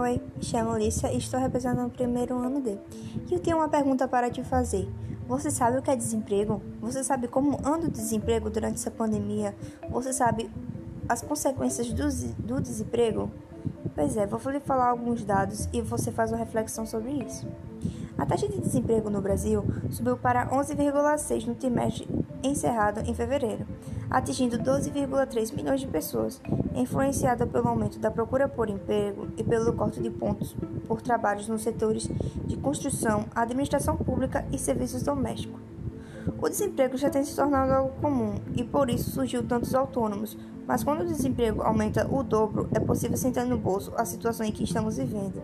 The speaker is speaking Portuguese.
Oi, me chamo Lícia e estou representando o primeiro ano D. E eu tenho uma pergunta para te fazer. Você sabe o que é desemprego? Você sabe como anda o desemprego durante essa pandemia? Você sabe as consequências do, do desemprego? Pois é, vou lhe falar alguns dados e você faz uma reflexão sobre isso. A taxa de desemprego no Brasil subiu para 11,6 no trimestre encerrado em fevereiro, atingindo 12,3 milhões de pessoas, influenciada pelo aumento da procura por emprego e pelo corte de pontos por trabalhos nos setores de construção, administração pública e serviços domésticos. O desemprego já tem se tornado algo comum e por isso surgiu tantos autônomos, mas quando o desemprego aumenta o dobro, é possível sentar no bolso a situação em que estamos vivendo.